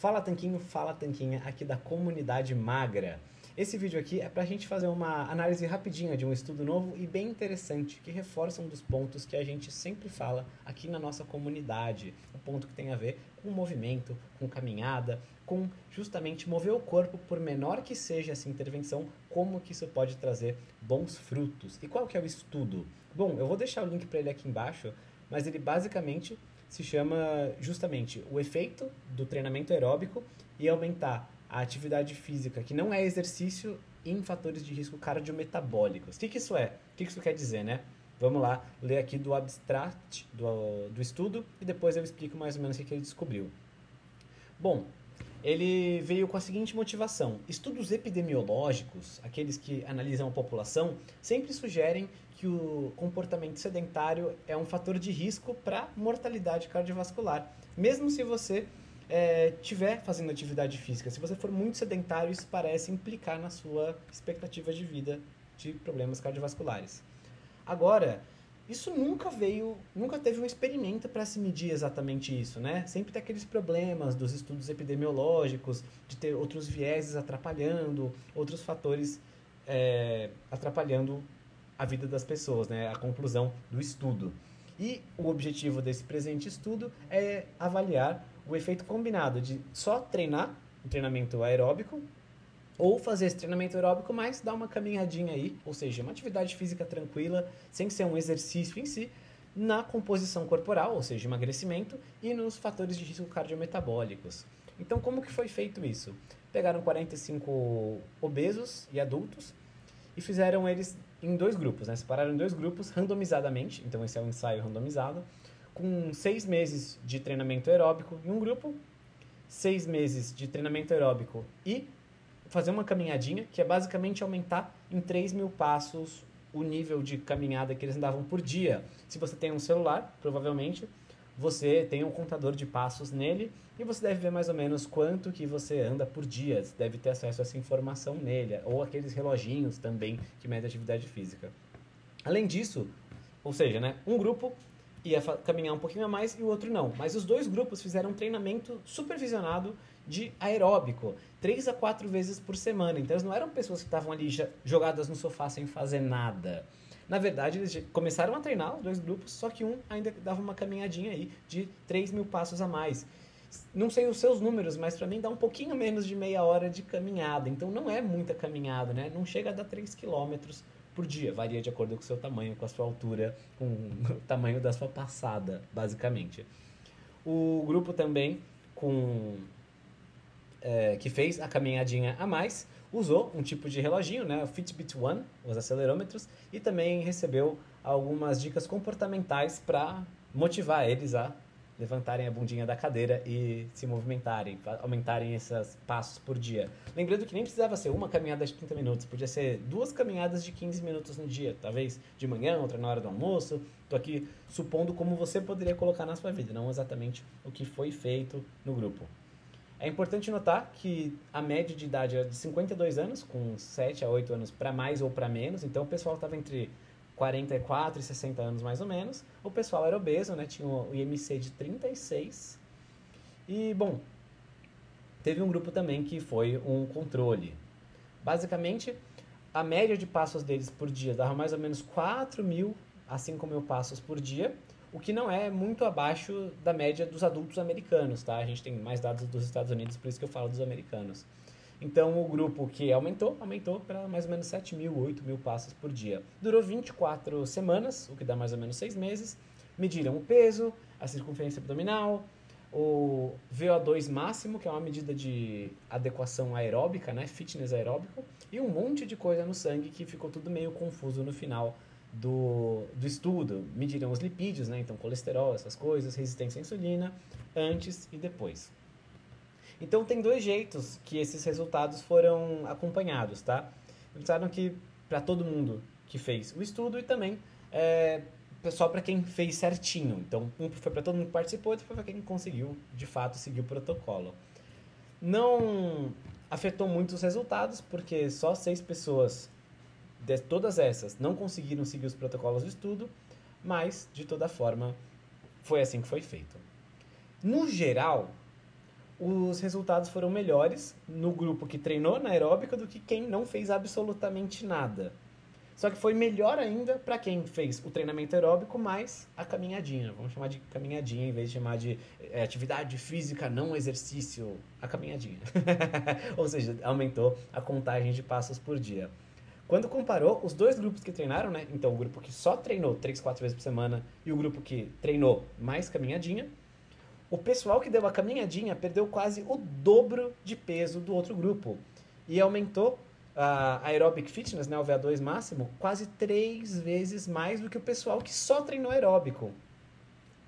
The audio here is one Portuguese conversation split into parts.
Fala Tanquinho, fala Tanquinha, aqui da comunidade magra. Esse vídeo aqui é para a gente fazer uma análise rapidinha de um estudo novo e bem interessante que reforça um dos pontos que a gente sempre fala aqui na nossa comunidade. O ponto que tem a ver com movimento, com caminhada, com justamente mover o corpo, por menor que seja essa intervenção, como que isso pode trazer bons frutos. E qual que é o estudo? Bom, eu vou deixar o link para ele aqui embaixo, mas ele basicamente se chama justamente o efeito do treinamento aeróbico e aumentar a atividade física, que não é exercício, em fatores de risco cardiometabólicos. O que, que isso é? O que, que isso quer dizer, né? Vamos lá, ler aqui do abstract do, do estudo e depois eu explico mais ou menos o que, que ele descobriu. Bom, ele veio com a seguinte motivação: estudos epidemiológicos, aqueles que analisam a população, sempre sugerem que o comportamento sedentário é um fator de risco para mortalidade cardiovascular, mesmo se você é, tiver fazendo atividade física. Se você for muito sedentário, isso parece implicar na sua expectativa de vida de problemas cardiovasculares. Agora, isso nunca veio, nunca teve um experimento para se medir exatamente isso, né? Sempre tem aqueles problemas dos estudos epidemiológicos, de ter outros vieses atrapalhando, outros fatores é, atrapalhando a vida das pessoas, né? A conclusão do estudo. E o objetivo desse presente estudo é avaliar o efeito combinado de só treinar, um treinamento aeróbico, ou fazer esse treinamento aeróbico, mas dar uma caminhadinha aí, ou seja, uma atividade física tranquila, sem ser um exercício em si, na composição corporal, ou seja, emagrecimento, e nos fatores de risco cardiometabólicos. Então, como que foi feito isso? Pegaram 45 obesos e adultos e fizeram eles em dois grupos, né? Separaram em dois grupos randomizadamente, então esse é um ensaio randomizado, com seis meses de treinamento aeróbico em um grupo, seis meses de treinamento aeróbico e fazer uma caminhadinha, que é basicamente aumentar em 3 mil passos o nível de caminhada que eles andavam por dia. Se você tem um celular, provavelmente você tem um contador de passos nele e você deve ver mais ou menos quanto que você anda por dia. Você deve ter acesso a essa informação nele, ou aqueles reloginhos também que medem atividade física. Além disso, ou seja, né, um grupo ia caminhar um pouquinho a mais e o outro não. Mas os dois grupos fizeram um treinamento supervisionado de aeróbico, três a quatro vezes por semana. Então eles não eram pessoas que estavam ali jogadas no sofá sem fazer nada. Na verdade, eles começaram a treinar dois grupos, só que um ainda dava uma caminhadinha aí de 3 mil passos a mais. Não sei os seus números, mas para mim dá um pouquinho menos de meia hora de caminhada. Então não é muita caminhada, né? Não chega a dar 3 quilômetros por dia. Varia de acordo com o seu tamanho, com a sua altura, com o tamanho da sua passada, basicamente. O grupo também com é, que fez a caminhadinha a mais usou um tipo de reloginho, né, o Fitbit One, os acelerômetros, e também recebeu algumas dicas comportamentais para motivar eles a levantarem a bundinha da cadeira e se movimentarem, aumentarem esses passos por dia. Lembrando que nem precisava ser uma caminhada de 30 minutos, podia ser duas caminhadas de 15 minutos no dia, talvez de manhã, outra na hora do almoço. Estou aqui supondo como você poderia colocar na sua vida, não exatamente o que foi feito no grupo. É importante notar que a média de idade era de 52 anos, com 7 a 8 anos para mais ou para menos, então o pessoal estava entre 44 e 60 anos mais ou menos. O pessoal era obeso, né? tinha o IMC de 36. E, bom, teve um grupo também que foi um controle. Basicamente, a média de passos deles por dia dava mais ou menos 4 mil a 5 mil passos por dia o que não é muito abaixo da média dos adultos americanos, tá? A gente tem mais dados dos Estados Unidos, por isso que eu falo dos americanos. Então, o grupo que aumentou, aumentou para mais ou menos 7 mil, 8 mil passos por dia. Durou 24 semanas, o que dá mais ou menos 6 meses. Mediram o peso, a circunferência abdominal, o VO2 máximo, que é uma medida de adequação aeróbica, né? Fitness aeróbico, e um monte de coisa no sangue que ficou tudo meio confuso no final do, do estudo, mediram os lipídios, né? então colesterol, essas coisas, resistência à insulina, antes e depois. Então tem dois jeitos que esses resultados foram acompanhados, tá? Pensaram que para todo mundo que fez o estudo e também é, só para quem fez certinho. Então um foi para todo mundo que participou, outro foi para quem conseguiu de fato seguir o protocolo. Não afetou muito os resultados porque só seis pessoas de todas essas não conseguiram seguir os protocolos de estudo, mas de toda forma foi assim que foi feito. No geral, os resultados foram melhores no grupo que treinou na aeróbica do que quem não fez absolutamente nada. Só que foi melhor ainda para quem fez o treinamento aeróbico mais a caminhadinha. Vamos chamar de caminhadinha em vez de chamar de é, atividade física não exercício, a caminhadinha. Ou seja, aumentou a contagem de passos por dia. Quando comparou os dois grupos que treinaram, né? Então o grupo que só treinou 3, 4 vezes por semana e o grupo que treinou mais caminhadinha, o pessoal que deu a caminhadinha perdeu quase o dobro de peso do outro grupo e aumentou a aerobic fitness, né, o VA2 máximo, quase três vezes mais do que o pessoal que só treinou aeróbico.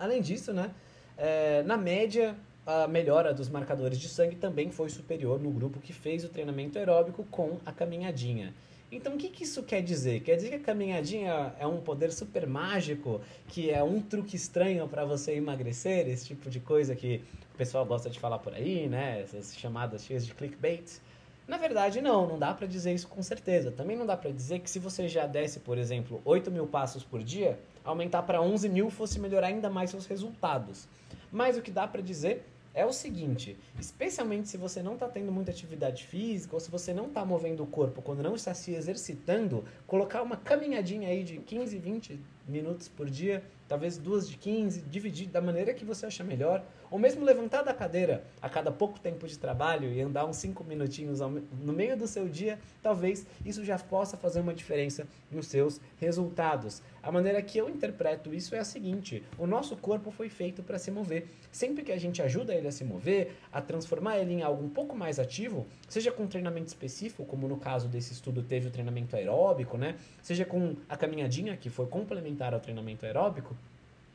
Além disso, né, é, na média, a melhora dos marcadores de sangue também foi superior no grupo que fez o treinamento aeróbico com a caminhadinha. Então, o que, que isso quer dizer? Quer dizer que a caminhadinha é um poder super mágico, que é um truque estranho para você emagrecer, esse tipo de coisa que o pessoal gosta de falar por aí, né? Essas chamadas cheias de clickbait. Na verdade, não, não dá para dizer isso com certeza. Também não dá para dizer que se você já desse, por exemplo, 8 mil passos por dia, aumentar para 11 mil fosse melhorar ainda mais seus resultados. Mas o que dá para dizer é o seguinte, especialmente se você não está tendo muita atividade física ou se você não está movendo o corpo quando não está se exercitando, colocar uma caminhadinha aí de 15, 20 minutos por dia, talvez duas de 15, dividir da maneira que você achar melhor, ou mesmo levantar da cadeira a cada pouco tempo de trabalho e andar uns 5 minutinhos no meio do seu dia, talvez isso já possa fazer uma diferença nos seus resultados. A maneira que eu interpreto isso é a seguinte: o nosso corpo foi feito para se mover. Sempre que a gente ajuda ele a se mover, a transformar ele em algo um pouco mais ativo, seja com treinamento específico, como no caso desse estudo teve o treinamento aeróbico, né? Seja com a caminhadinha, que foi complementar ao treinamento aeróbico,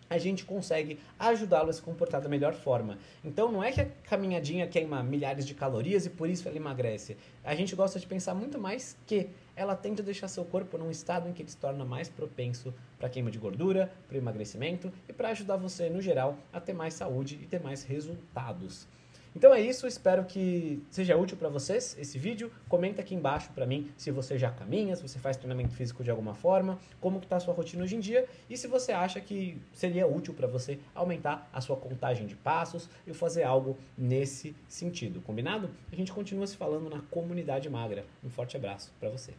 a gente consegue ajudá-lo a se comportar da melhor forma. Então não é que a caminhadinha queima milhares de calorias e por isso ela emagrece. A gente gosta de pensar muito mais que ela tenta deixar seu corpo num estado em que ele se torna mais propenso para queima de gordura, para emagrecimento e para ajudar você no geral a ter mais saúde e ter mais resultados. Então é isso, espero que seja útil para vocês esse vídeo. Comenta aqui embaixo para mim se você já caminha, se você faz treinamento físico de alguma forma, como que tá a sua rotina hoje em dia e se você acha que seria útil para você aumentar a sua contagem de passos e fazer algo nesse sentido, combinado? A gente continua se falando na comunidade magra. Um forte abraço para você.